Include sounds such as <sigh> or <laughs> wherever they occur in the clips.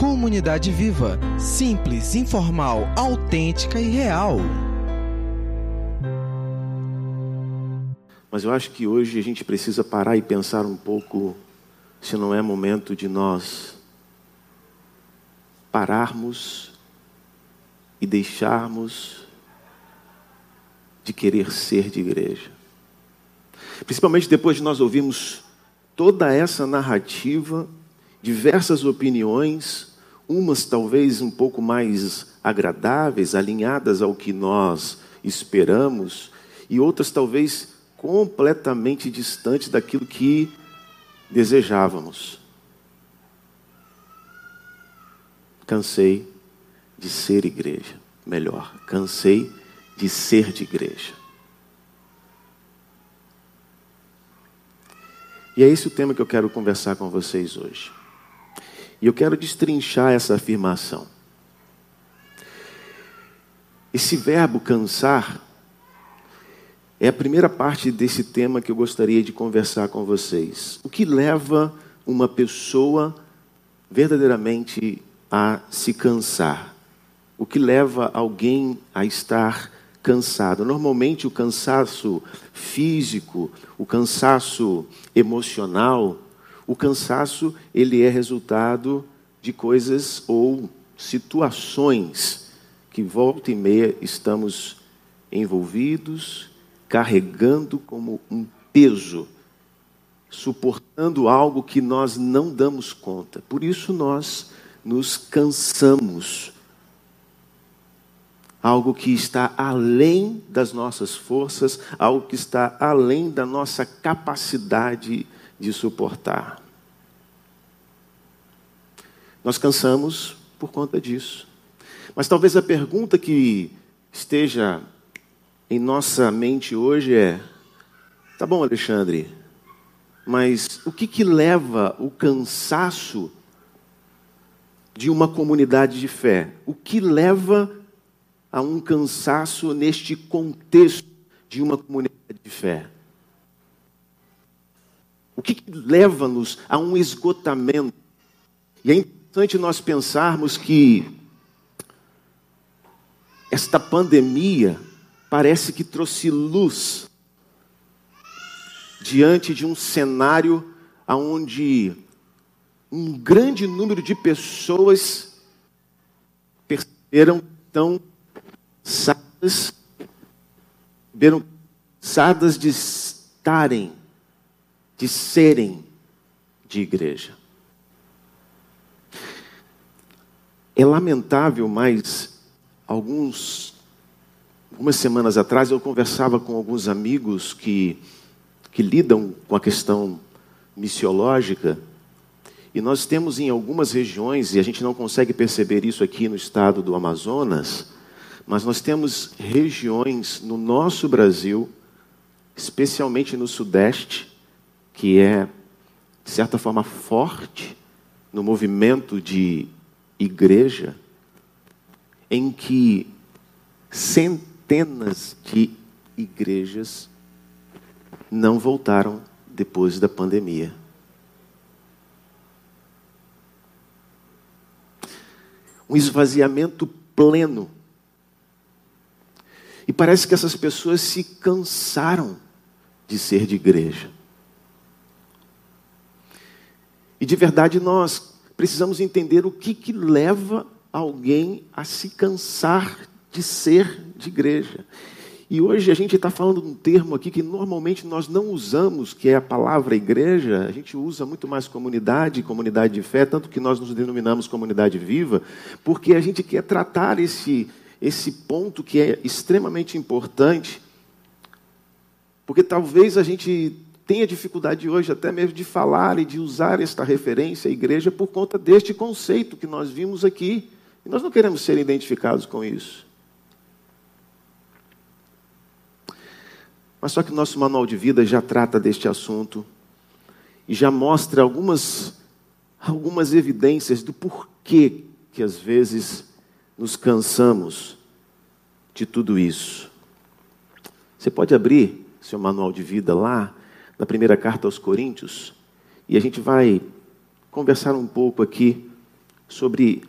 Comunidade Viva. Simples, informal, autêntica e real. Mas eu acho que hoje a gente precisa parar e pensar um pouco se não é momento de nós pararmos e deixarmos de querer ser de igreja. Principalmente depois de nós ouvirmos toda essa narrativa, diversas opiniões, umas talvez um pouco mais agradáveis, alinhadas ao que nós esperamos, e outras talvez completamente distantes daquilo que desejávamos. Cansei de ser igreja. Melhor, cansei de ser de igreja. E é esse o tema que eu quero conversar com vocês hoje. E eu quero destrinchar essa afirmação. Esse verbo cansar é a primeira parte desse tema que eu gostaria de conversar com vocês. O que leva uma pessoa verdadeiramente a se cansar? O que leva alguém a estar cansado? Normalmente, o cansaço físico, o cansaço emocional, o cansaço ele é resultado de coisas ou situações que volta e meia estamos envolvidos, carregando como um peso, suportando algo que nós não damos conta. Por isso nós nos cansamos. Algo que está além das nossas forças, algo que está além da nossa capacidade de suportar. Nós cansamos por conta disso. Mas talvez a pergunta que esteja em nossa mente hoje é: tá bom, Alexandre, mas o que, que leva o cansaço de uma comunidade de fé? O que leva a um cansaço neste contexto de uma comunidade de fé? O que, leva-nos a um esgotamento? E é interessante nós pensarmos que esta pandemia parece que trouxe luz diante de um cenário onde um grande número de pessoas perceberam tão cansadas, perceberam cansadas de estarem, de serem de igreja. É lamentável, mas alguns Algumas semanas atrás eu conversava com alguns amigos que, que lidam com a questão missiológica. E nós temos em algumas regiões, e a gente não consegue perceber isso aqui no estado do Amazonas, mas nós temos regiões no nosso Brasil, especialmente no Sudeste, que é, de certa forma, forte no movimento de igreja, em que centenas de igrejas não voltaram depois da pandemia. Um esvaziamento pleno. E parece que essas pessoas se cansaram de ser de igreja. E de verdade nós precisamos entender o que, que leva alguém a se cansar de ser de igreja. E hoje a gente está falando um termo aqui que normalmente nós não usamos, que é a palavra igreja. A gente usa muito mais comunidade, comunidade de fé, tanto que nós nos denominamos comunidade viva, porque a gente quer tratar esse, esse ponto que é extremamente importante, porque talvez a gente tenha dificuldade hoje até mesmo de falar e de usar esta referência à igreja por conta deste conceito que nós vimos aqui. E nós não queremos ser identificados com isso. Mas só que o nosso manual de vida já trata deste assunto e já mostra algumas, algumas evidências do porquê que às vezes nos cansamos de tudo isso. Você pode abrir seu manual de vida lá, na primeira carta aos Coríntios, e a gente vai conversar um pouco aqui sobre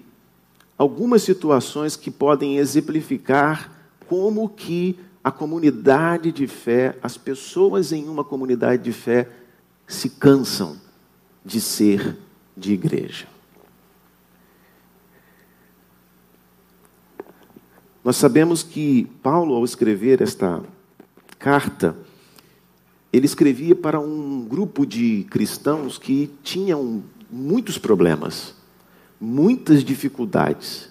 algumas situações que podem exemplificar como que a comunidade de fé, as pessoas em uma comunidade de fé se cansam de ser de igreja. Nós sabemos que Paulo, ao escrever esta carta, ele escrevia para um grupo de cristãos que tinham muitos problemas, muitas dificuldades.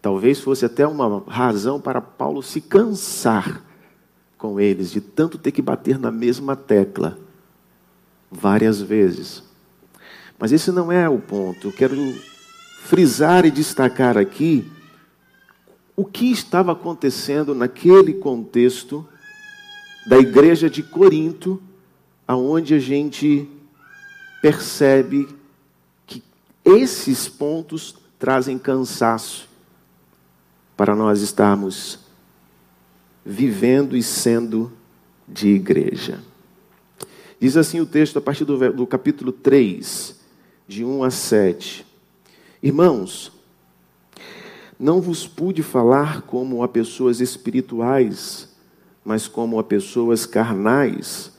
Talvez fosse até uma razão para Paulo se cansar com eles, de tanto ter que bater na mesma tecla várias vezes. Mas esse não é o ponto. Eu quero frisar e destacar aqui o que estava acontecendo naquele contexto da igreja de Corinto, aonde a gente percebe que esses pontos trazem cansaço para nós estarmos vivendo e sendo de igreja. Diz assim o texto a partir do, do capítulo 3, de 1 a 7. Irmãos, não vos pude falar como a pessoas espirituais, mas como a pessoas carnais,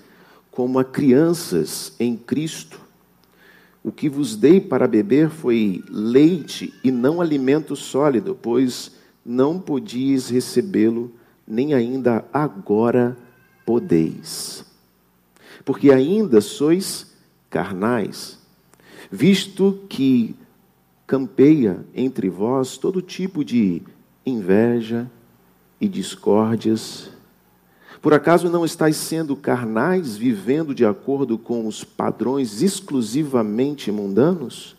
como a crianças em Cristo. O que vos dei para beber foi leite e não alimento sólido, pois não podias recebê-lo, nem ainda agora podeis. Porque ainda sois carnais, visto que campeia entre vós todo tipo de inveja e discórdias. Por acaso não estáis sendo carnais, vivendo de acordo com os padrões exclusivamente mundanos?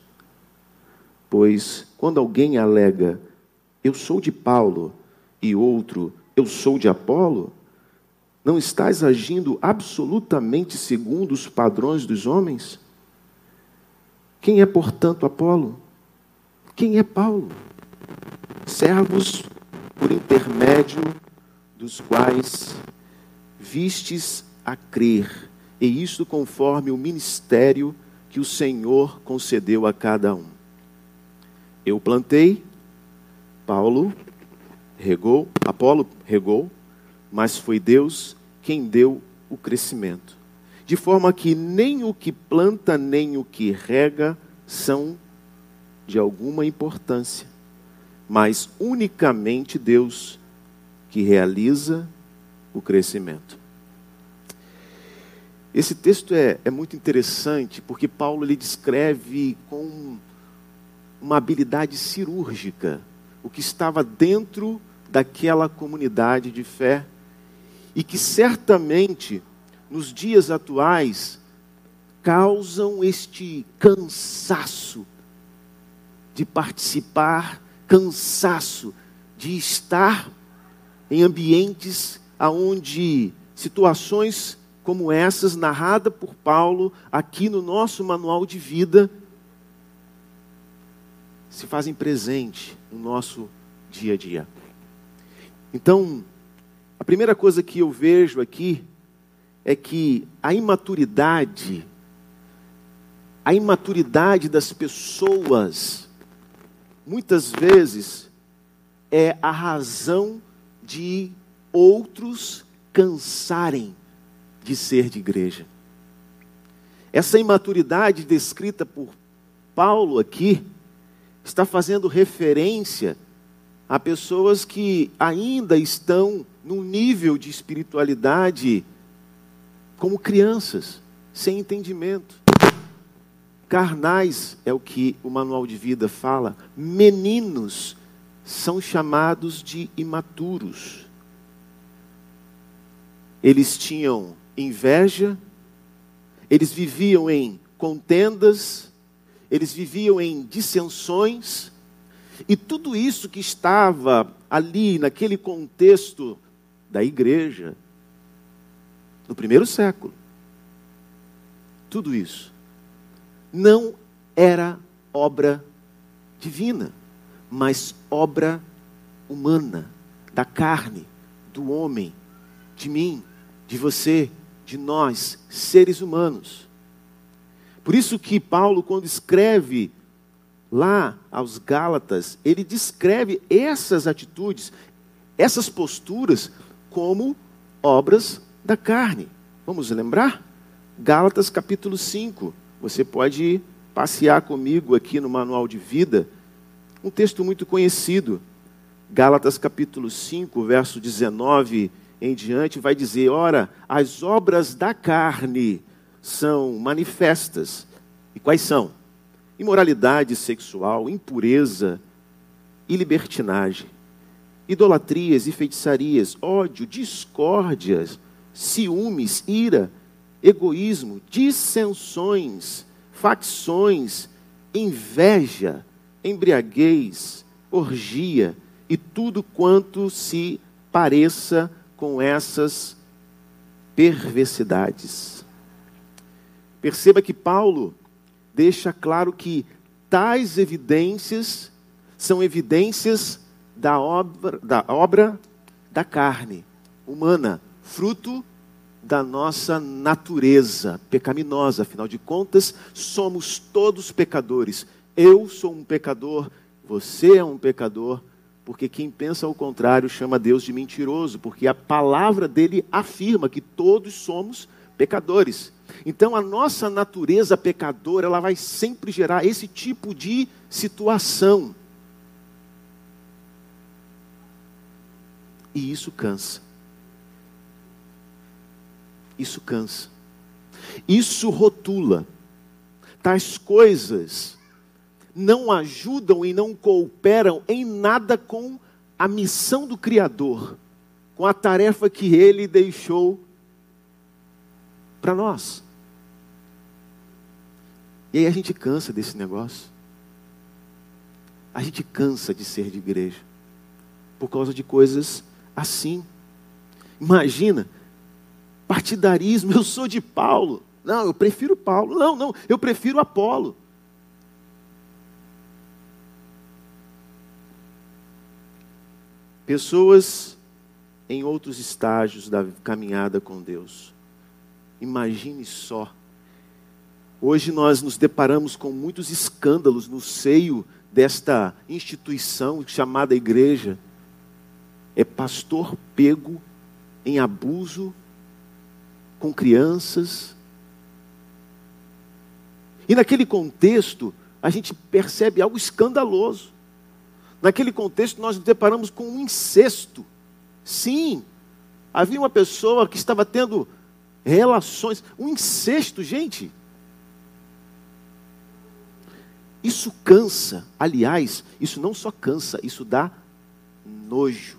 Pois quando alguém alega, eu sou de Paulo, e outro, eu sou de Apolo, não estás agindo absolutamente segundo os padrões dos homens? Quem é, portanto, Apolo? Quem é Paulo? Servos por intermédio dos quais vistes a crer, e isto conforme o ministério que o Senhor concedeu a cada um. Eu plantei, Paulo regou, Apolo regou, mas foi Deus quem deu o crescimento. De forma que nem o que planta, nem o que rega são de alguma importância, mas unicamente Deus que realiza o crescimento. Esse texto é, é muito interessante porque Paulo ele descreve com uma habilidade cirúrgica o que estava dentro daquela comunidade de fé e que certamente nos dias atuais causam este cansaço de participar, cansaço de estar em ambientes aonde situações como essas narrada por Paulo aqui no nosso manual de vida se fazem presente no nosso dia a dia. Então, a primeira coisa que eu vejo aqui é que a imaturidade, a imaturidade das pessoas muitas vezes é a razão de outros cansarem de ser de igreja. Essa imaturidade descrita por Paulo aqui está fazendo referência a pessoas que ainda estão num nível de espiritualidade como crianças, sem entendimento carnais é o que o manual de vida fala, meninos são chamados de imaturos. Eles tinham inveja, eles viviam em contendas, eles viviam em dissensões, e tudo isso que estava ali naquele contexto da igreja, no primeiro século, tudo isso não era obra divina, mas obra humana, da carne, do homem, de mim, de você, de nós, seres humanos. Por isso que Paulo, quando escreve lá aos Gálatas, ele descreve essas atitudes, essas posturas, como obras da carne. Vamos lembrar? Gálatas capítulo 5. Você pode passear comigo aqui no manual de vida. Um texto muito conhecido. Gálatas capítulo 5, verso 19 em diante, vai dizer: Ora, as obras da carne são manifestas. E quais são? Imoralidade sexual, impureza e libertinagem, idolatrias e feitiçarias, ódio, discórdias, ciúmes, ira, egoísmo, dissensões, facções, inveja, embriaguez, orgia e tudo quanto se pareça com essas perversidades. Perceba que Paulo deixa claro que tais evidências são evidências da obra da, obra da carne humana, fruto da nossa natureza pecaminosa. Afinal de contas, somos todos pecadores. Eu sou um pecador, você é um pecador, porque quem pensa ao contrário chama Deus de mentiroso, porque a palavra dele afirma que todos somos pecadores. Então a nossa natureza pecadora, ela vai sempre gerar esse tipo de situação. E isso cansa. Isso cansa. Isso rotula. Tais coisas não ajudam e não cooperam em nada com a missão do Criador, com a tarefa que ele deixou para nós. E aí a gente cansa desse negócio. A gente cansa de ser de igreja por causa de coisas assim. Imagina, partidarismo, eu sou de Paulo. Não, eu prefiro Paulo. Não, não, eu prefiro Apolo. Pessoas em outros estágios da caminhada com Deus. Imagine só. Hoje nós nos deparamos com muitos escândalos no seio desta instituição chamada igreja. É pastor pego em abuso com crianças. E naquele contexto, a gente percebe algo escandaloso. Naquele contexto, nós nos deparamos com um incesto. Sim, havia uma pessoa que estava tendo relações. Um incesto, gente. Isso cansa. Aliás, isso não só cansa, isso dá nojo.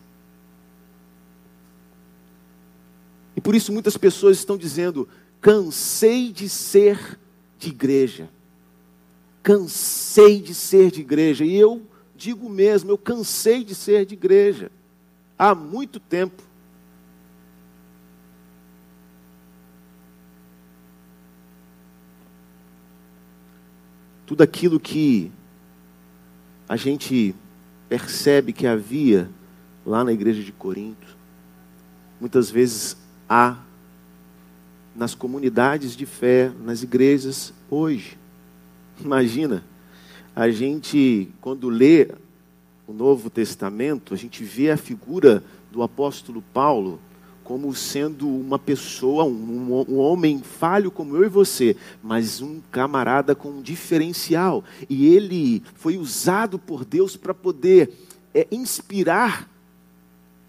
E por isso muitas pessoas estão dizendo: cansei de ser de igreja. Cansei de ser de igreja. E eu digo mesmo, eu cansei de ser de igreja há muito tempo. Tudo aquilo que a gente percebe que havia lá na igreja de Corinto, muitas vezes há nas comunidades de fé, nas igrejas hoje. Imagina, a gente, quando lê o Novo Testamento, a gente vê a figura do apóstolo Paulo como sendo uma pessoa, um, um, homem falho como eu e você, mas um camarada com um diferencial. E ele foi usado por Deus para poder é, inspirar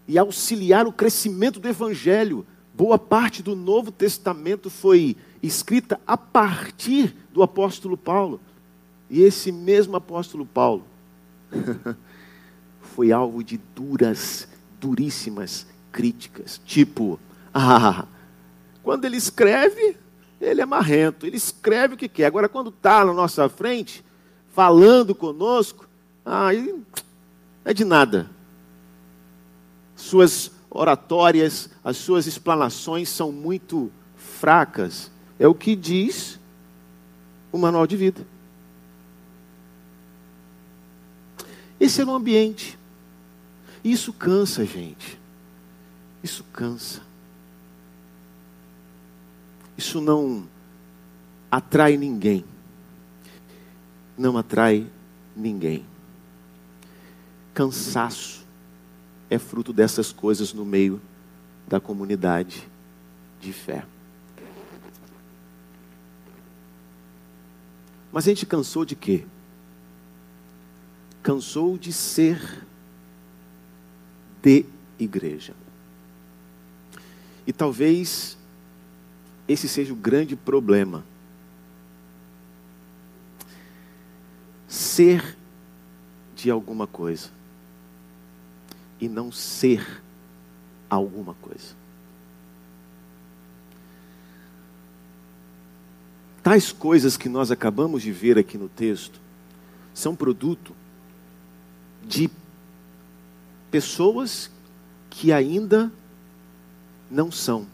e auxiliar o crescimento do Evangelho. Boa parte do Novo Testamento foi escrita a partir do apóstolo Paulo. E esse mesmo apóstolo Paulo <laughs> foi alvo de duras, duríssimas críticas. Tipo, <laughs> ah, quando ele escreve, ele é marrento, ele escreve o que quer. Agora, quando está na nossa frente, falando conosco, aí é de nada. Suas oratórias, as suas explanações são muito fracas. É o que diz o manual de vida. Esse era o ambiente. Isso cansa, gente. Isso cansa. Isso não atrai ninguém. Não atrai ninguém. Cansaço é fruto dessas coisas no meio da comunidade de fé. Mas a gente cansou de quê? Cansou de ser de igreja. E talvez esse seja o grande problema. Ser de alguma coisa e não ser alguma coisa. Tais coisas que nós acabamos de ver aqui no texto são produto de pessoas que ainda não são.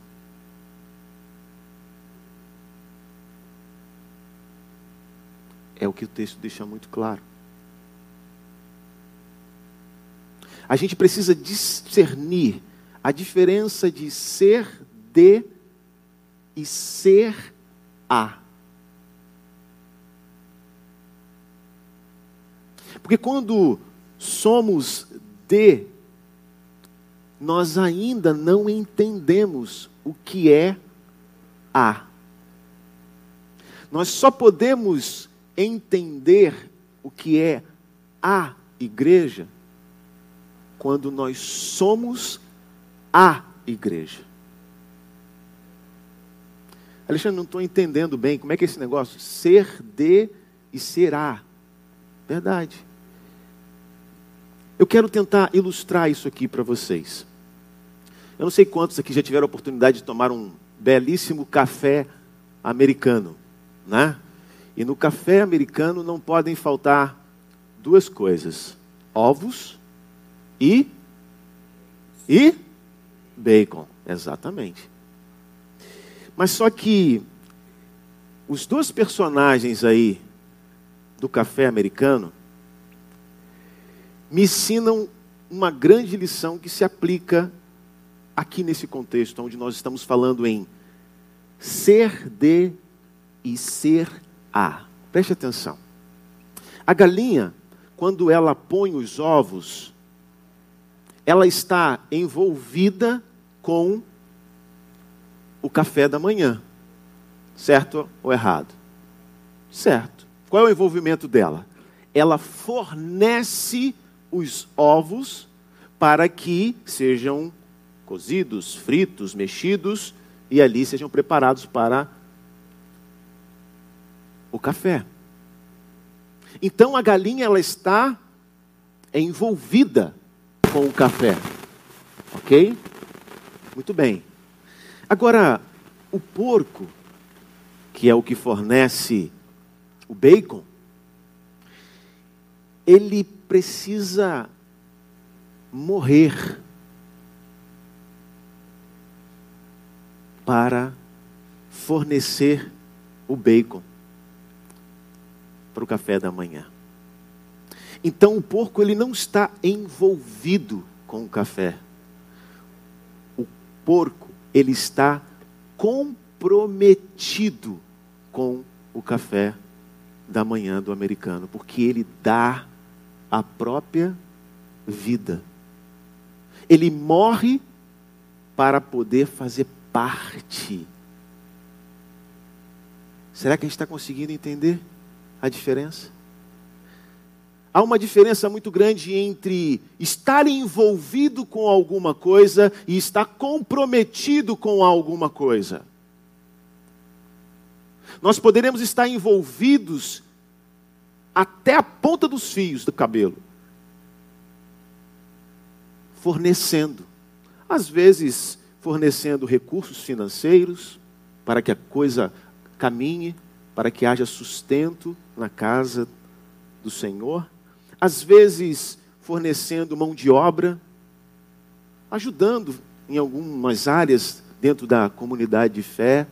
É o que o texto deixa muito claro. A gente precisa discernir a diferença de ser de e ser a. Porque quando somos de, nós ainda não entendemos o que é a. Nós só podemos entender o que é a igreja quando nós somos a igreja. Alexandre, não estou entendendo bem como é que é esse negócio. Ser de e será. Verdade. Eu quero tentar ilustrar isso aqui para vocês. Eu não sei quantos aqui já tiveram a oportunidade de tomar um belíssimo café americano, né? E no café americano não podem faltar duas coisas: ovos e e bacon, exatamente. Mas só que os dois personagens aí do café americano me ensinam uma grande lição que se aplica aqui nesse contexto, onde nós estamos falando em ser de e ser a. Preste atenção. A galinha, quando ela põe os ovos, ela está envolvida com o café da manhã. Certo ou errado? Certo. Qual é o envolvimento dela? Ela fornece os ovos para que sejam cozidos, fritos, mexidos e ali sejam preparados para o café. Então a galinha ela está envolvida com o café. OK? Muito bem. Agora, o porco, que é o que fornece o bacon, ele precisa morrer para fornecer o bacon para o café da manhã. Então o porco ele não está envolvido com o café. O porco ele está comprometido com o café da manhã do americano, porque ele dá a própria vida. Ele morre para poder fazer parte. Será que a gente está conseguindo entender a diferença? Há uma diferença muito grande entre estar envolvido com alguma coisa e estar comprometido com alguma coisa. Nós poderemos estar envolvidos até a ponta dos fios do cabelo, fornecendo, às vezes fornecendo recursos financeiros para que a coisa caminhe, para que haja sustento na casa do Senhor às vezes fornecendo mão de obra, ajudando em algumas áreas dentro da comunidade de fé,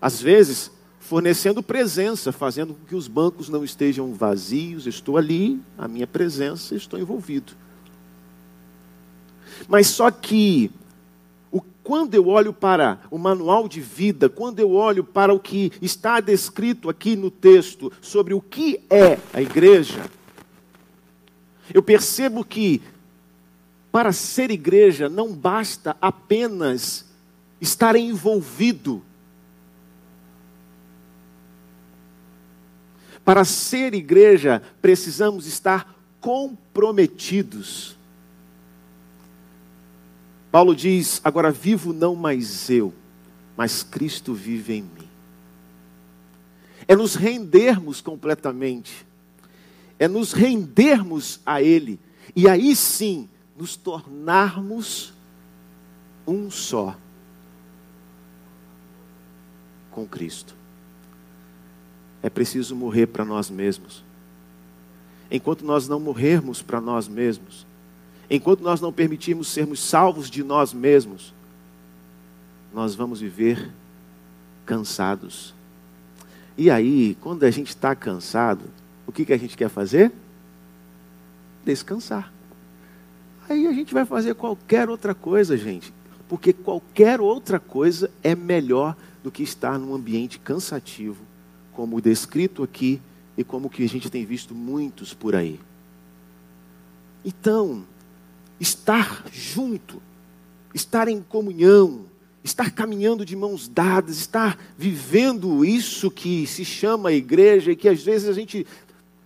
às vezes fornecendo presença, fazendo com que os bancos não estejam vazios, estou ali, a minha presença, estou envolvido. Mas só que quando eu olho para o manual de vida, quando eu olho para o que está descrito aqui no texto sobre o que é a igreja, eu percebo que para ser igreja não basta apenas estar envolvido. Para ser igreja, precisamos estar comprometidos. Paulo diz: Agora vivo não mais eu, mas Cristo vive em mim. É nos rendermos completamente, é nos rendermos a Ele, e aí sim nos tornarmos um só com Cristo. É preciso morrer para nós mesmos. Enquanto nós não morrermos para nós mesmos, enquanto nós não permitirmos sermos salvos de nós mesmos, nós vamos viver cansados. E aí, quando a gente está cansado, o que, que a gente quer fazer? Descansar. Aí a gente vai fazer qualquer outra coisa, gente, porque qualquer outra coisa é melhor do que estar num ambiente cansativo, como descrito aqui e como que a gente tem visto muitos por aí. Então, estar junto, estar em comunhão, estar caminhando de mãos dadas, estar vivendo isso que se chama igreja e que às vezes a gente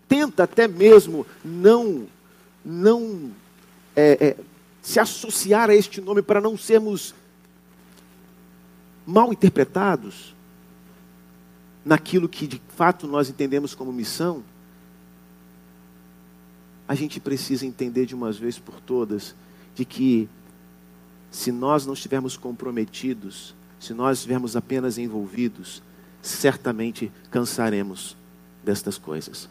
tenta até mesmo não não é, é, se associar a este nome para não sermos mal interpretados naquilo que de fato nós entendemos como missão, a gente precisa entender de uma vez por todas de que se nós não estivermos comprometidos, se nós estivermos apenas envolvidos, certamente cansaremos destas coisas.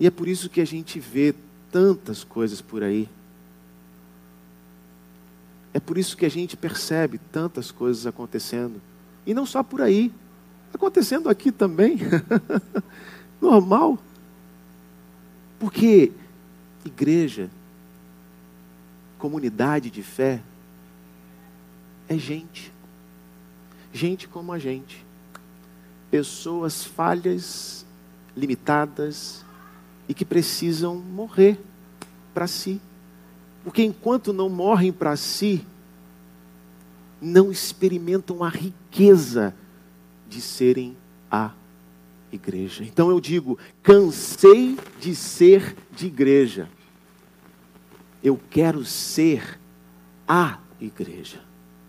E é por isso que a gente vê tantas coisas por aí. É por isso que a gente percebe tantas coisas acontecendo. E não só por aí, acontecendo aqui também. <laughs> Normal. Porque igreja, comunidade de fé, é gente. Gente como a gente. Pessoas falhas, limitadas e que precisam morrer para si. Porque enquanto não morrem para si, não experimentam a riqueza de serem a igreja. Então eu digo: cansei de ser de igreja. Eu quero ser a igreja.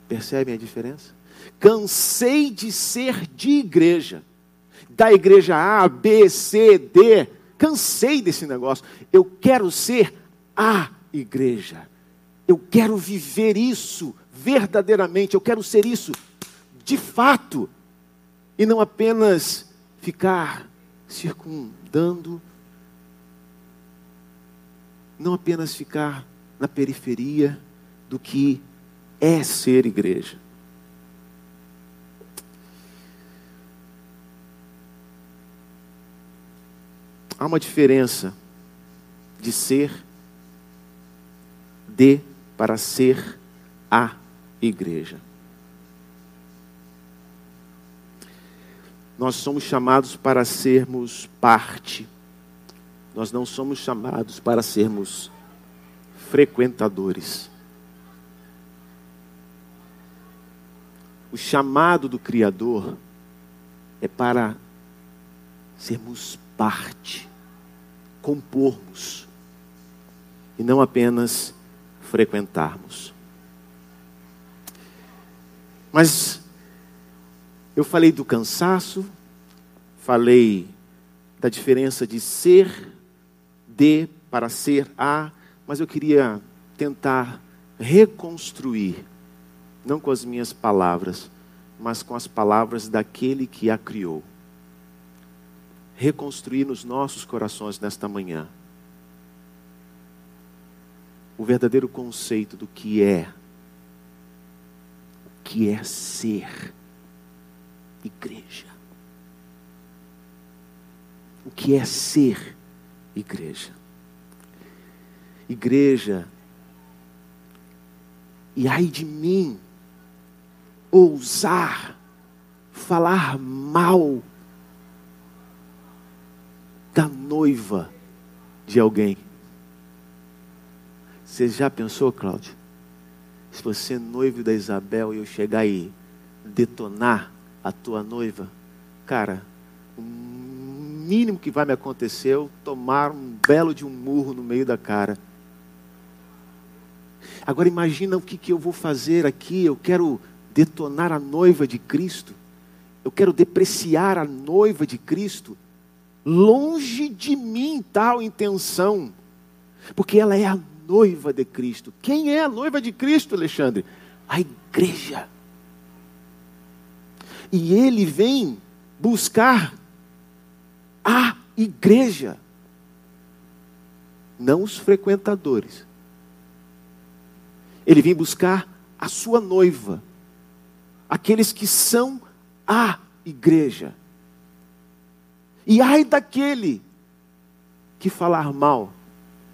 Percebem a diferença? Cansei de ser de igreja. Da igreja A, B, C, D. Cansei desse negócio. Eu quero ser a igreja. Eu quero viver isso verdadeiramente. Eu quero ser isso de fato. E não apenas ficar circundando, não apenas ficar na periferia do que é ser igreja. Há uma diferença de ser de para ser a igreja. Nós somos chamados para sermos parte. Nós não somos chamados para sermos frequentadores. O chamado do Criador é para sermos parte, compormos, e não apenas frequentarmos. Mas eu falei do cansaço, falei da diferença de ser de para ser a, mas eu queria tentar reconstruir, não com as minhas palavras, mas com as palavras daquele que a criou. Reconstruir nos nossos corações nesta manhã o verdadeiro conceito do que é, o que é ser igreja. O que é ser igreja? Igreja E ai de mim, ousar falar mal da noiva de alguém. Você já pensou, Cláudio? Se você é noivo da Isabel e eu chegar e detonar a tua noiva, cara, o mínimo que vai me acontecer é tomar um belo de um murro no meio da cara. Agora imagina o que, que eu vou fazer aqui. Eu quero detonar a noiva de Cristo. Eu quero depreciar a noiva de Cristo. Longe de mim tal intenção. Porque ela é a noiva de Cristo. Quem é a noiva de Cristo, Alexandre? A igreja. E ele vem buscar a igreja, não os frequentadores. Ele vem buscar a sua noiva, aqueles que são a igreja. E ai daquele que falar mal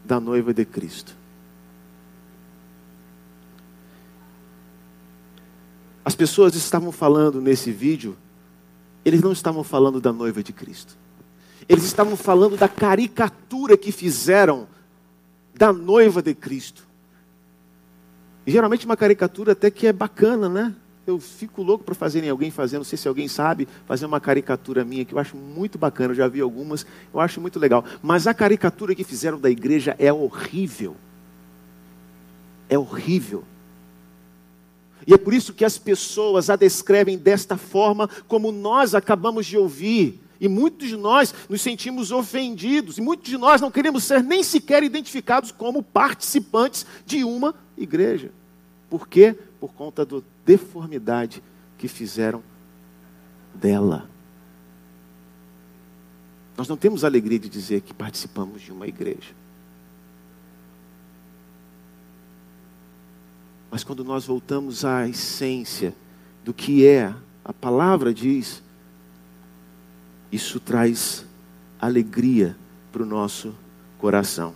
da noiva de Cristo. As pessoas estavam falando nesse vídeo, eles não estavam falando da noiva de Cristo. Eles estavam falando da caricatura que fizeram da noiva de Cristo. E geralmente uma caricatura até que é bacana, né? Eu fico louco para fazerem alguém fazer, não sei se alguém sabe, fazer uma caricatura minha que eu acho muito bacana, eu já vi algumas, eu acho muito legal. Mas a caricatura que fizeram da igreja é horrível. É horrível. E é por isso que as pessoas a descrevem desta forma, como nós acabamos de ouvir. E muitos de nós nos sentimos ofendidos, e muitos de nós não queremos ser nem sequer identificados como participantes de uma igreja. Por quê? Por conta da deformidade que fizeram dela. Nós não temos alegria de dizer que participamos de uma igreja. Mas quando nós voltamos à essência do que é, a palavra diz, isso traz alegria para o nosso coração.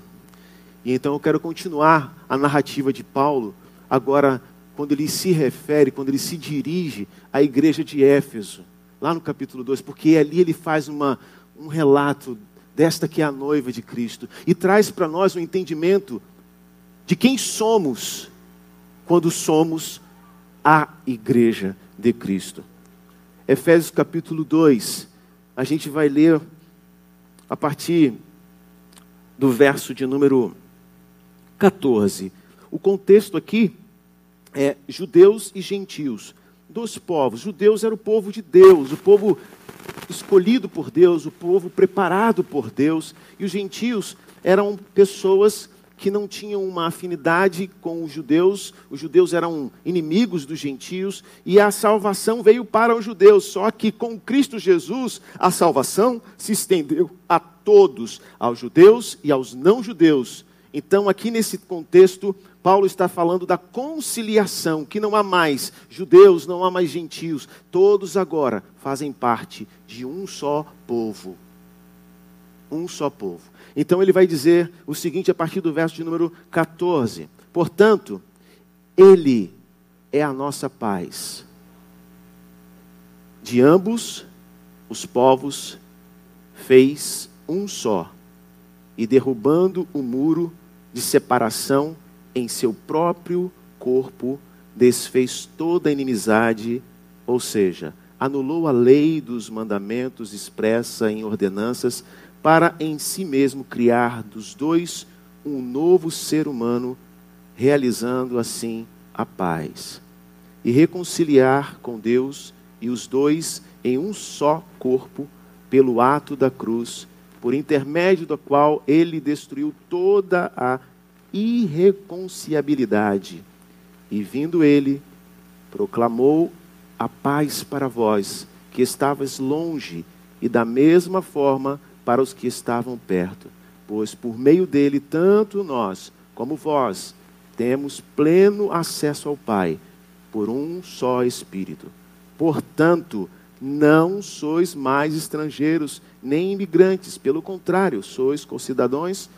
E então eu quero continuar a narrativa de Paulo, agora, quando ele se refere, quando ele se dirige à igreja de Éfeso, lá no capítulo 2, porque ali ele faz uma, um relato desta que é a noiva de Cristo, e traz para nós um entendimento de quem somos quando somos a igreja de Cristo. Efésios capítulo 2, a gente vai ler a partir do verso de número 14. O contexto aqui é judeus e gentios, dos povos. Judeus era o povo de Deus, o povo escolhido por Deus, o povo preparado por Deus, e os gentios eram pessoas que não tinham uma afinidade com os judeus, os judeus eram inimigos dos gentios, e a salvação veio para os judeus, só que com Cristo Jesus a salvação se estendeu a todos, aos judeus e aos não-judeus. Então, aqui nesse contexto, Paulo está falando da conciliação, que não há mais judeus, não há mais gentios, todos agora fazem parte de um só povo. Um só povo. Então ele vai dizer o seguinte a partir do verso de número 14: Portanto, ele é a nossa paz. De ambos os povos fez um só, e derrubando o muro de separação em seu próprio corpo, desfez toda a inimizade, ou seja, anulou a lei dos mandamentos expressa em ordenanças para em si mesmo criar dos dois um novo ser humano, realizando assim a paz. E reconciliar com Deus e os dois em um só corpo, pelo ato da cruz, por intermédio da qual ele destruiu toda a irreconciliabilidade. E vindo ele, proclamou a paz para vós, que estavas longe, e da mesma forma para os que estavam perto, pois por meio dele, tanto nós como vós temos pleno acesso ao Pai, por um só Espírito. Portanto, não sois mais estrangeiros nem imigrantes, pelo contrário, sois concidadãos,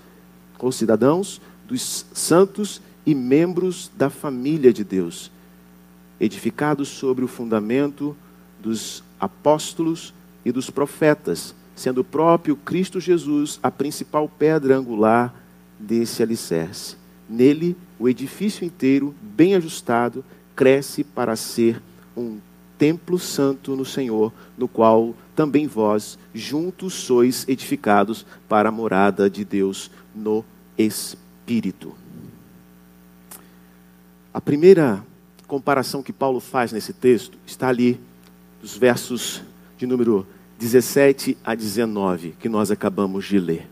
concidadãos dos santos e membros da família de Deus, edificados sobre o fundamento dos apóstolos e dos profetas, sendo o próprio Cristo Jesus a principal pedra angular desse alicerce. Nele, o edifício inteiro, bem ajustado, cresce para ser um templo santo no Senhor, no qual também vós juntos sois edificados para a morada de Deus no Espírito. A primeira comparação que Paulo faz nesse texto está ali, dos versos de número 17 a 19, que nós acabamos de ler.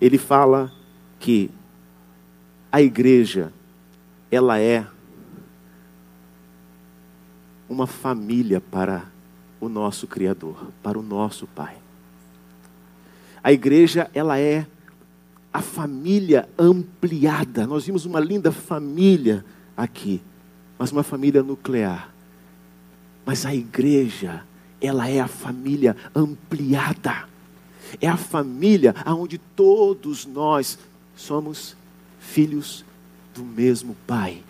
Ele fala que a igreja, ela é uma família para o nosso Criador, para o nosso Pai. A igreja, ela é a família ampliada. Nós vimos uma linda família aqui, mas uma família nuclear. Mas a igreja, ela é a família ampliada. É a família onde todos nós somos filhos do mesmo Pai.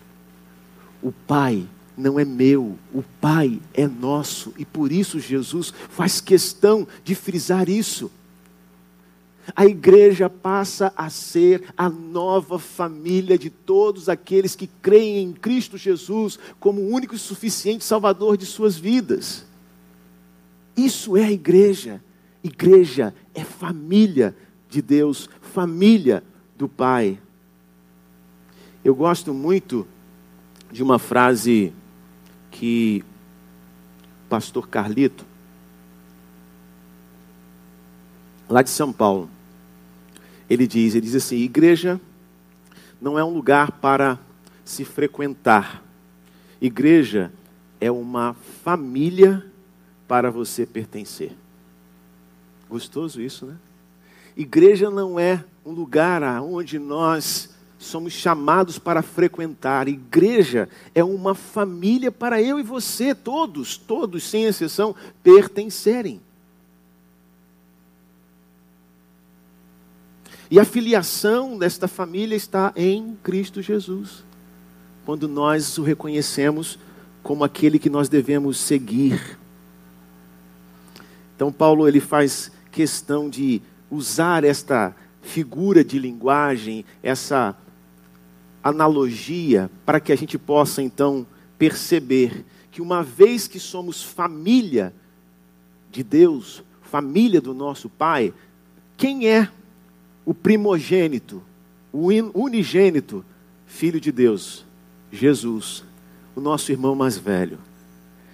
O Pai não é meu, o Pai é nosso, e por isso Jesus faz questão de frisar isso. A igreja passa a ser a nova família de todos aqueles que creem em Cristo Jesus como o único e suficiente Salvador de suas vidas. Isso é a igreja. Igreja é família de Deus, família do Pai. Eu gosto muito de uma frase que o pastor Carlito, lá de São Paulo, ele diz, ele diz assim, igreja não é um lugar para se frequentar. Igreja é uma família para você pertencer. Gostoso isso, né? Igreja não é um lugar onde nós somos chamados para frequentar. Igreja é uma família para eu e você, todos, todos, sem exceção, pertencerem. E a filiação desta família está em Cristo Jesus. Quando nós o reconhecemos como aquele que nós devemos seguir. Então Paulo ele faz questão de usar esta figura de linguagem, essa analogia para que a gente possa então perceber que uma vez que somos família de Deus, família do nosso Pai, quem é o primogênito, o unigênito filho de Deus? Jesus, o nosso irmão mais velho.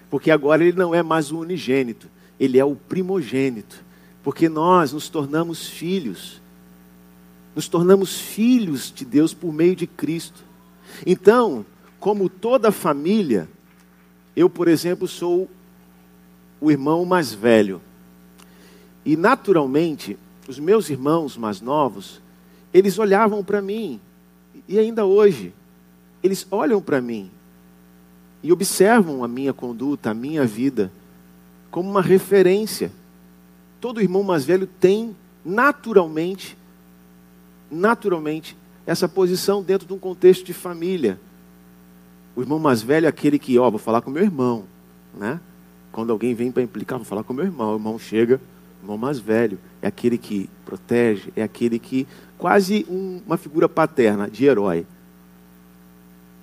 Porque agora ele não é mais o unigênito, ele é o primogênito. Porque nós nos tornamos filhos nos tornamos filhos de Deus por meio de Cristo. Então, como toda família, eu, por exemplo, sou o irmão mais velho. E naturalmente, os meus irmãos mais novos, eles olhavam para mim, e ainda hoje, eles olham para mim e observam a minha conduta, a minha vida, como uma referência. Todo irmão mais velho tem, naturalmente, naturalmente, essa posição dentro de um contexto de família. O irmão mais velho é aquele que, ó, vou falar com meu irmão, né? Quando alguém vem para implicar, vou falar com meu irmão. O irmão chega, o irmão mais velho é aquele que protege, é aquele que quase um, uma figura paterna de herói.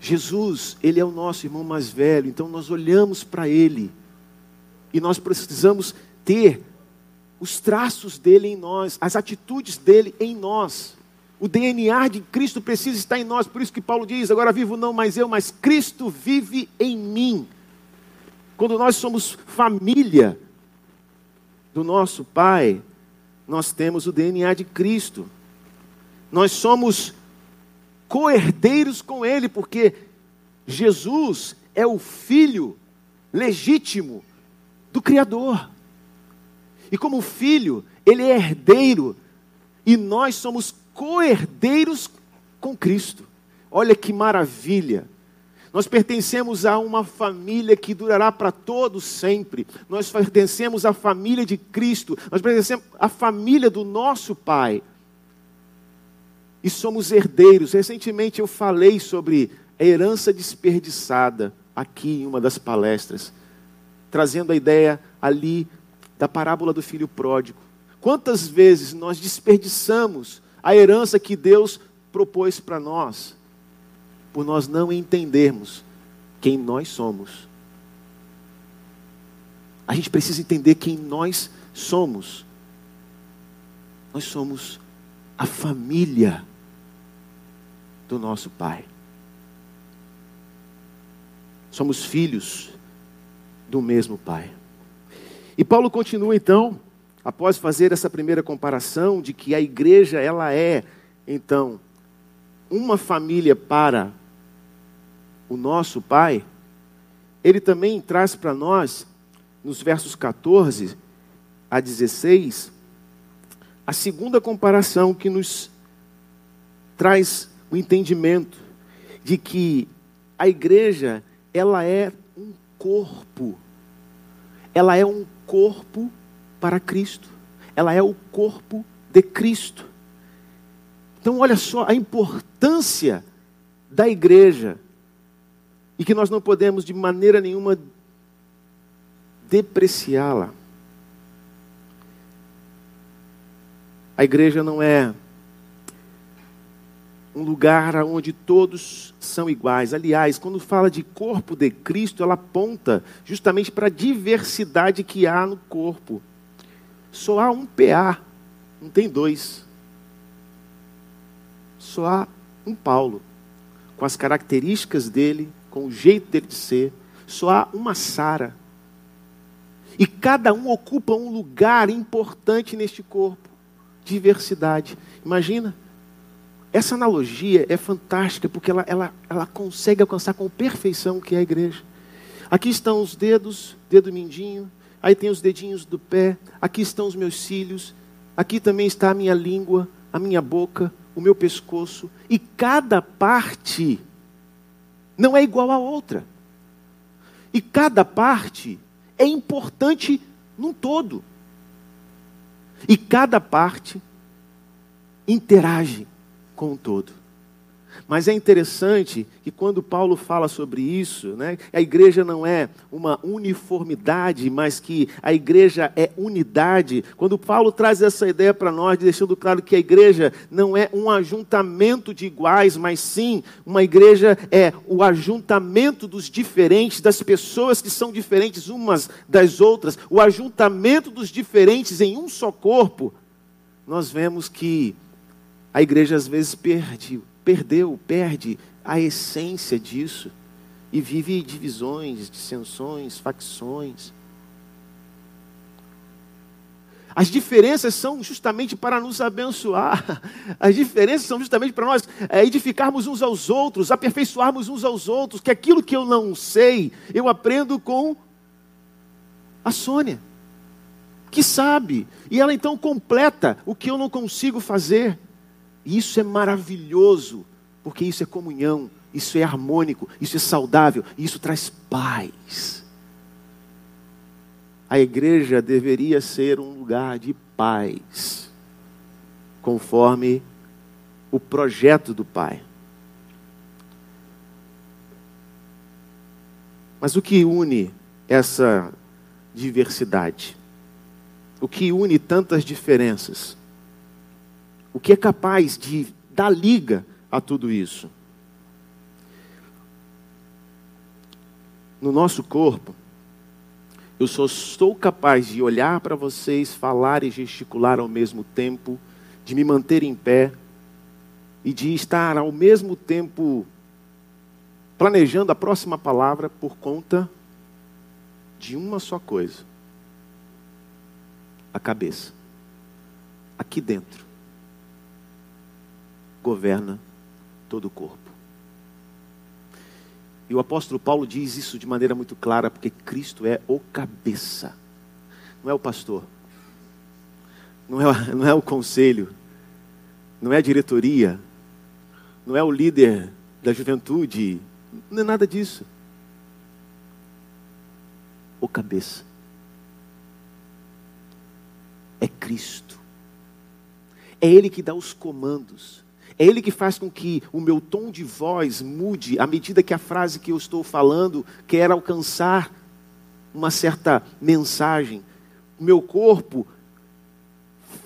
Jesus, ele é o nosso irmão mais velho, então nós olhamos para ele e nós precisamos ter os traços dele em nós, as atitudes dele em nós. O DNA de Cristo precisa estar em nós, por isso que Paulo diz: agora vivo não mais eu, mas Cristo vive em mim. Quando nós somos família do nosso Pai, nós temos o DNA de Cristo. Nós somos co-herdeiros com Ele, porque Jesus é o filho legítimo do Criador. E como filho, ele é herdeiro, e nós somos co-herdeiros com Cristo. Olha que maravilha! Nós pertencemos a uma família que durará para todos sempre. Nós pertencemos à família de Cristo. Nós pertencemos à família do nosso Pai. e somos herdeiros. Recentemente eu falei sobre a herança desperdiçada aqui em uma das palestras, trazendo a ideia ali da parábola do filho pródigo. Quantas vezes nós desperdiçamos a herança que Deus propôs para nós, por nós não entendermos quem nós somos. A gente precisa entender quem nós somos. Nós somos a família do nosso Pai. Somos filhos do mesmo Pai. E Paulo continua então, após fazer essa primeira comparação de que a igreja ela é então uma família para o nosso Pai, ele também traz para nós nos versos 14 a 16 a segunda comparação que nos traz o entendimento de que a igreja ela é corpo. Ela é um corpo para Cristo. Ela é o corpo de Cristo. Então, olha só a importância da igreja e que nós não podemos de maneira nenhuma depreciá-la. A igreja não é um lugar onde todos são iguais. Aliás, quando fala de corpo de Cristo, ela aponta justamente para a diversidade que há no corpo. Só há um PA, não tem dois. Só há um Paulo, com as características dele, com o jeito dele de ser. Só há uma Sara. E cada um ocupa um lugar importante neste corpo. Diversidade. Imagina essa analogia é fantástica porque ela, ela, ela consegue alcançar com perfeição o que é a igreja. Aqui estão os dedos, dedo mindinho, aí tem os dedinhos do pé, aqui estão os meus cílios, aqui também está a minha língua, a minha boca, o meu pescoço, e cada parte não é igual à outra. E cada parte é importante num todo. E cada parte interage com o todo. Mas é interessante que quando Paulo fala sobre isso, né, a igreja não é uma uniformidade, mas que a igreja é unidade. Quando Paulo traz essa ideia para nós, deixando claro que a igreja não é um ajuntamento de iguais, mas sim uma igreja é o ajuntamento dos diferentes, das pessoas que são diferentes umas das outras, o ajuntamento dos diferentes em um só corpo. Nós vemos que a igreja às vezes perde, perdeu, perde a essência disso e vive divisões, dissensões, facções. As diferenças são justamente para nos abençoar. <laughs> As diferenças são justamente para nós é, edificarmos uns aos outros, aperfeiçoarmos uns aos outros. Que aquilo que eu não sei, eu aprendo com a Sônia, que sabe. E ela então completa o que eu não consigo fazer. E isso é maravilhoso, porque isso é comunhão, isso é harmônico, isso é saudável, isso traz paz. A igreja deveria ser um lugar de paz, conforme o projeto do Pai. Mas o que une essa diversidade? O que une tantas diferenças? O que é capaz de dar liga a tudo isso. No nosso corpo, eu só estou capaz de olhar para vocês, falar e gesticular ao mesmo tempo, de me manter em pé e de estar ao mesmo tempo planejando a próxima palavra por conta de uma só coisa: a cabeça. Aqui dentro governa todo o corpo. E o apóstolo Paulo diz isso de maneira muito clara, porque Cristo é o cabeça, não é o pastor, não é, <laughs> não é o conselho, não é a diretoria, não é o líder da juventude, não é nada disso. O cabeça é Cristo. É Ele que dá os comandos. É Ele que faz com que o meu tom de voz mude à medida que a frase que eu estou falando quer alcançar uma certa mensagem. O meu corpo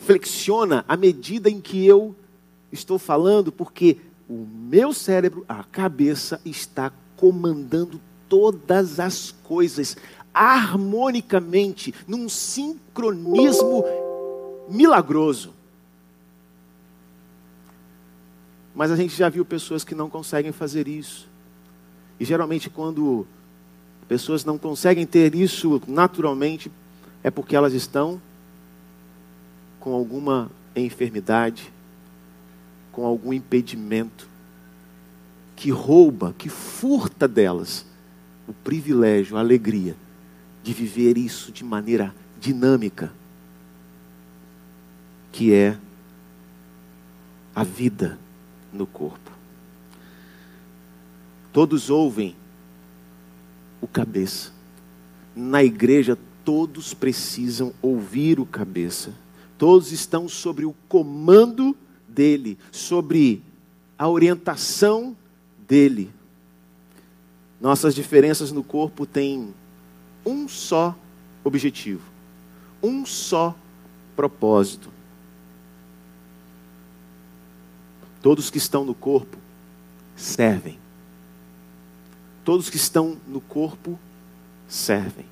flexiona à medida em que eu estou falando, porque o meu cérebro, a cabeça, está comandando todas as coisas harmonicamente, num sincronismo milagroso. Mas a gente já viu pessoas que não conseguem fazer isso. E geralmente, quando pessoas não conseguem ter isso naturalmente, é porque elas estão com alguma enfermidade, com algum impedimento, que rouba, que furta delas o privilégio, a alegria de viver isso de maneira dinâmica, que é a vida no corpo. Todos ouvem o cabeça. Na igreja, todos precisam ouvir o cabeça. Todos estão sobre o comando dele, sobre a orientação dele. Nossas diferenças no corpo têm um só objetivo, um só propósito. Todos que estão no corpo servem. Todos que estão no corpo servem.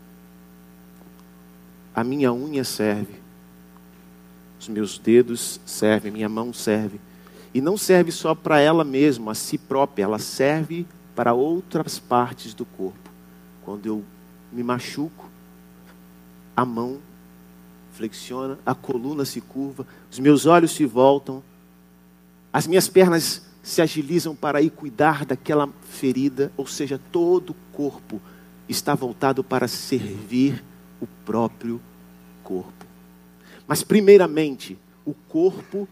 A minha unha serve. Os meus dedos servem, minha mão serve. E não serve só para ela mesma, a si própria, ela serve para outras partes do corpo. Quando eu me machuco, a mão flexiona, a coluna se curva, os meus olhos se voltam, as minhas pernas se agilizam para ir cuidar daquela ferida, ou seja, todo o corpo está voltado para servir o próprio corpo. Mas primeiramente, o corpo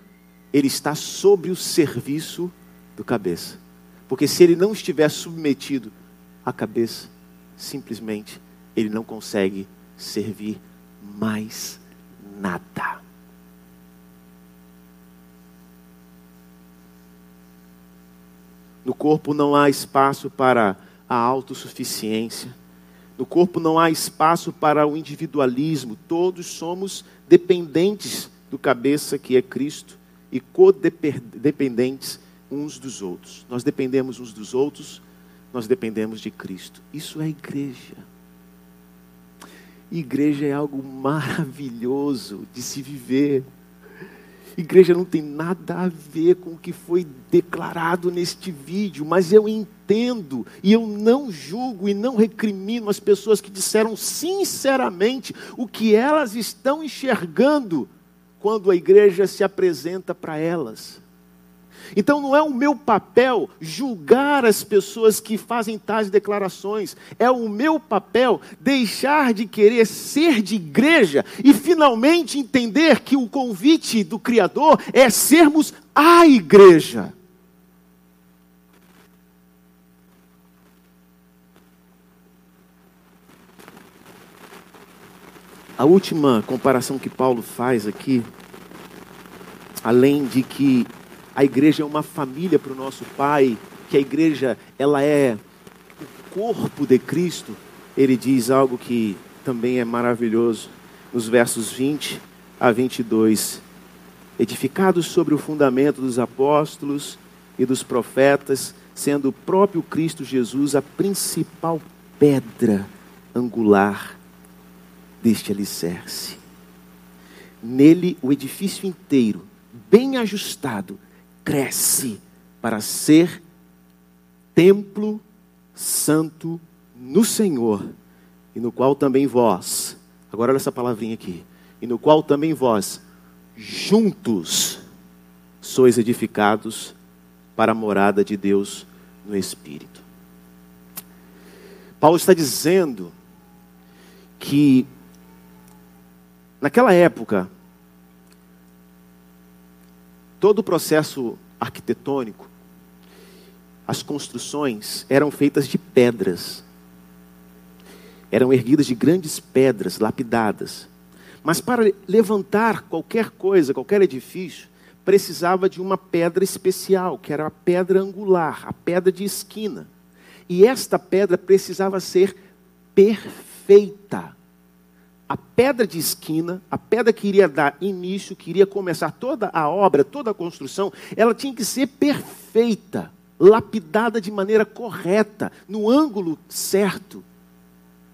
ele está sob o serviço do cabeça. Porque se ele não estiver submetido à cabeça, simplesmente ele não consegue servir mais nada. No corpo não há espaço para a autossuficiência. No corpo não há espaço para o individualismo. Todos somos dependentes do cabeça que é Cristo e codependentes uns dos outros. Nós dependemos uns dos outros, nós dependemos de Cristo. Isso é igreja. Igreja é algo maravilhoso de se viver. Igreja não tem nada a ver com o que foi declarado neste vídeo, mas eu entendo e eu não julgo e não recrimino as pessoas que disseram sinceramente o que elas estão enxergando quando a igreja se apresenta para elas. Então não é o meu papel julgar as pessoas que fazem tais declarações, é o meu papel deixar de querer ser de igreja e finalmente entender que o convite do Criador é sermos a igreja. A última comparação que Paulo faz aqui, além de que a igreja é uma família para o nosso Pai, que a igreja ela é o corpo de Cristo, ele diz algo que também é maravilhoso, nos versos 20 a 22. Edificados sobre o fundamento dos apóstolos e dos profetas, sendo o próprio Cristo Jesus a principal pedra angular deste alicerce. Nele, o edifício inteiro, bem ajustado, cresce para ser templo santo no Senhor, e no qual também vós, agora olha essa palavrinha aqui, e no qual também vós, juntos, sois edificados para a morada de Deus no Espírito. Paulo está dizendo que, naquela época, todo o processo arquitetônico, as construções eram feitas de pedras. Eram erguidas de grandes pedras lapidadas. Mas para levantar qualquer coisa, qualquer edifício, precisava de uma pedra especial, que era a pedra angular, a pedra de esquina. E esta pedra precisava ser perfeita. A pedra de esquina, a pedra que iria dar início, que iria começar toda a obra, toda a construção, ela tinha que ser perfeita, lapidada de maneira correta, no ângulo certo,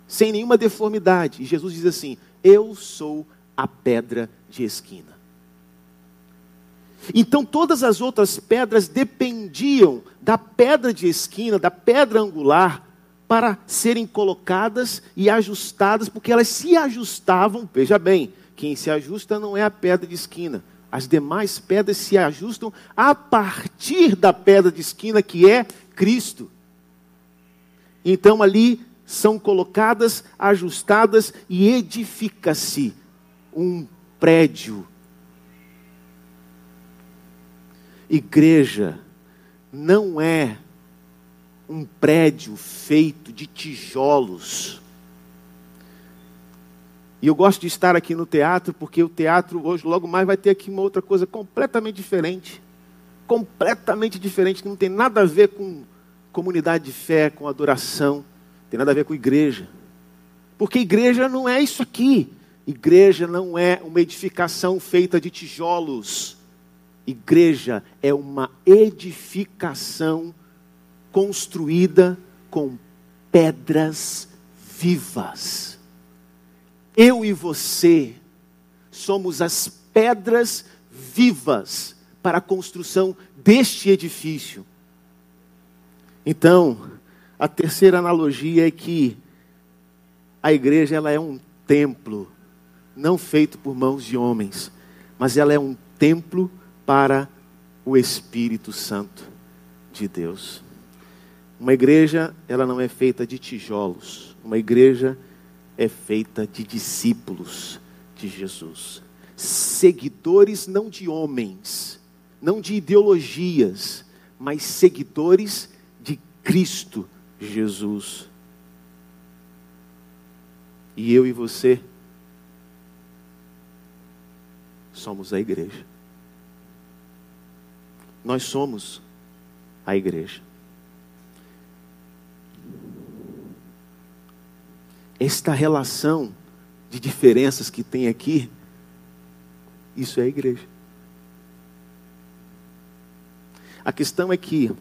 sem nenhuma deformidade. E Jesus diz assim: Eu sou a pedra de esquina. Então todas as outras pedras dependiam da pedra de esquina, da pedra angular, para serem colocadas e ajustadas, porque elas se ajustavam. Veja bem, quem se ajusta não é a pedra de esquina. As demais pedras se ajustam a partir da pedra de esquina que é Cristo. Então ali são colocadas, ajustadas e edifica-se um prédio Igreja não é um prédio feito de tijolos. E eu gosto de estar aqui no teatro, porque o teatro hoje, logo mais, vai ter aqui uma outra coisa completamente diferente. Completamente diferente, que não tem nada a ver com comunidade de fé, com adoração, tem nada a ver com igreja. Porque igreja não é isso aqui. Igreja não é uma edificação feita de tijolos. Igreja é uma edificação construída com pedras vivas. Eu e você somos as pedras vivas para a construção deste edifício. Então, a terceira analogia é que a igreja ela é um templo, não feito por mãos de homens, mas ela é um templo para o Espírito Santo de Deus. Uma igreja, ela não é feita de tijolos. Uma igreja é feita de discípulos de Jesus. Seguidores não de homens, não de ideologias, mas seguidores de Cristo Jesus. E eu e você somos a igreja. Nós somos a igreja. Esta relação de diferenças que tem aqui, isso é a igreja. A questão é que,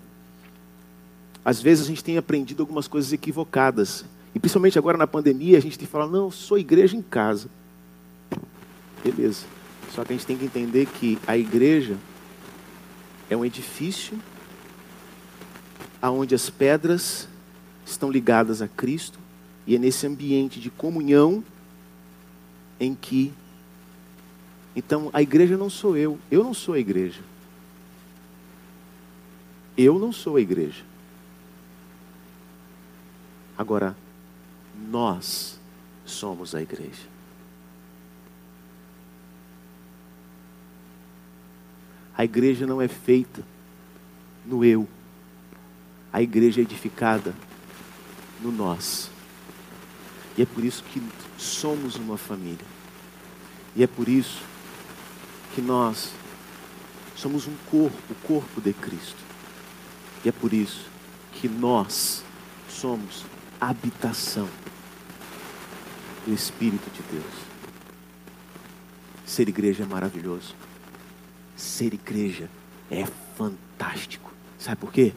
às vezes, a gente tem aprendido algumas coisas equivocadas. E principalmente agora na pandemia, a gente tem falar, não, sou igreja em casa. Beleza. Só que a gente tem que entender que a igreja é um edifício aonde as pedras estão ligadas a Cristo e é nesse ambiente de comunhão em que então a igreja não sou eu, eu não sou a igreja. Eu não sou a igreja. Agora nós somos a igreja. A igreja não é feita no eu. A igreja é edificada no nós. E é por isso que somos uma família. E é por isso que nós somos um corpo, o corpo de Cristo. E é por isso que nós somos habitação do Espírito de Deus. Ser igreja é maravilhoso ser igreja é fantástico. Sabe por quê?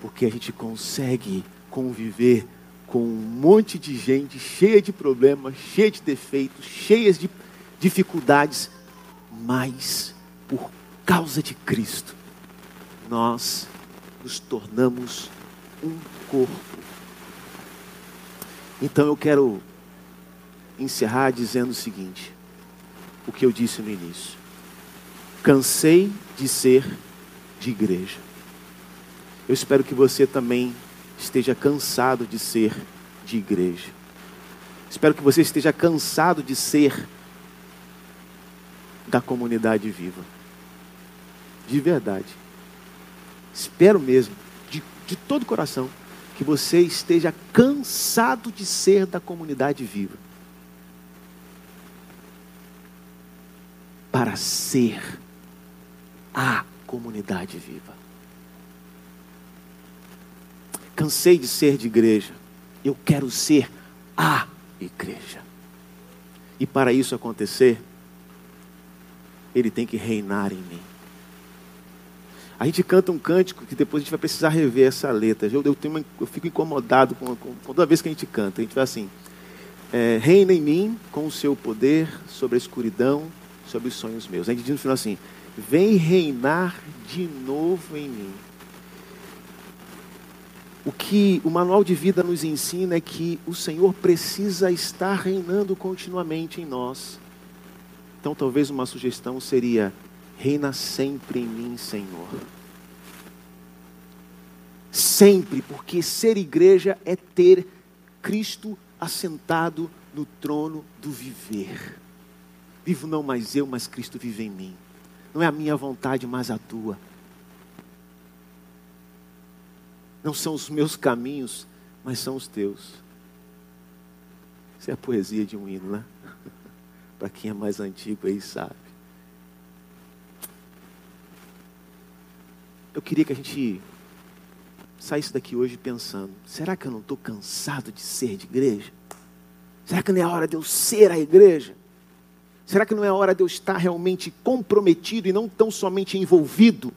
Porque a gente consegue conviver com um monte de gente cheia de problemas, cheia de defeitos, cheias de dificuldades, mas por causa de Cristo, nós nos tornamos um corpo. Então eu quero encerrar dizendo o seguinte: o que eu disse no início. Cansei de ser de igreja. Eu espero que você também esteja cansado de ser de igreja. Espero que você esteja cansado de ser da comunidade viva. De verdade. Espero mesmo, de, de todo o coração, que você esteja cansado de ser da comunidade viva. Para ser a comunidade viva. Cansei de ser de igreja. Eu quero ser a igreja. E para isso acontecer, ele tem que reinar em mim. A gente canta um cântico que depois a gente vai precisar rever essa letra. Eu, eu, tenho, eu fico incomodado com, com, toda vez que a gente canta. A gente vai assim: é, Reina em mim com o seu poder sobre a escuridão, sobre os sonhos meus. A gente diz no final assim: Vem reinar de novo em mim. O que o manual de vida nos ensina é que o Senhor precisa estar reinando continuamente em nós. Então, talvez uma sugestão seria: reina sempre em mim, Senhor. Sempre, porque ser igreja é ter Cristo assentado no trono do viver. Vivo não mais eu, mas Cristo vive em mim. Não é a minha vontade, mas a tua. Não são os meus caminhos, mas são os teus. Isso é a poesia de um hino, né? <laughs> Para quem é mais antigo aí sabe. Eu queria que a gente saísse daqui hoje pensando: será que eu não estou cansado de ser de igreja? Será que não é a hora de eu ser a igreja? Será que não é a hora de eu estar realmente comprometido e não tão somente envolvido?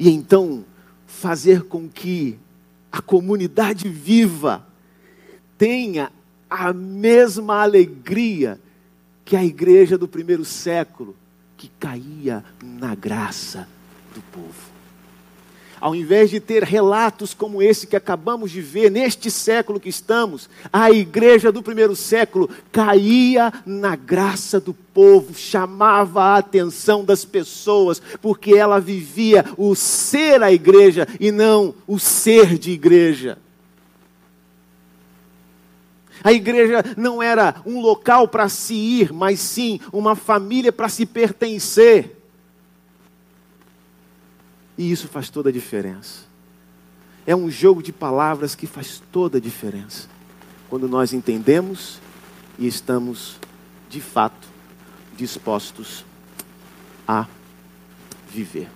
E então fazer com que a comunidade viva tenha a mesma alegria que a igreja do primeiro século que caía na graça do povo. Ao invés de ter relatos como esse que acabamos de ver neste século que estamos, a igreja do primeiro século caía na graça do povo, chamava a atenção das pessoas, porque ela vivia o ser a igreja e não o ser de igreja. A igreja não era um local para se ir, mas sim uma família para se pertencer. E isso faz toda a diferença. É um jogo de palavras que faz toda a diferença. Quando nós entendemos e estamos, de fato, dispostos a viver.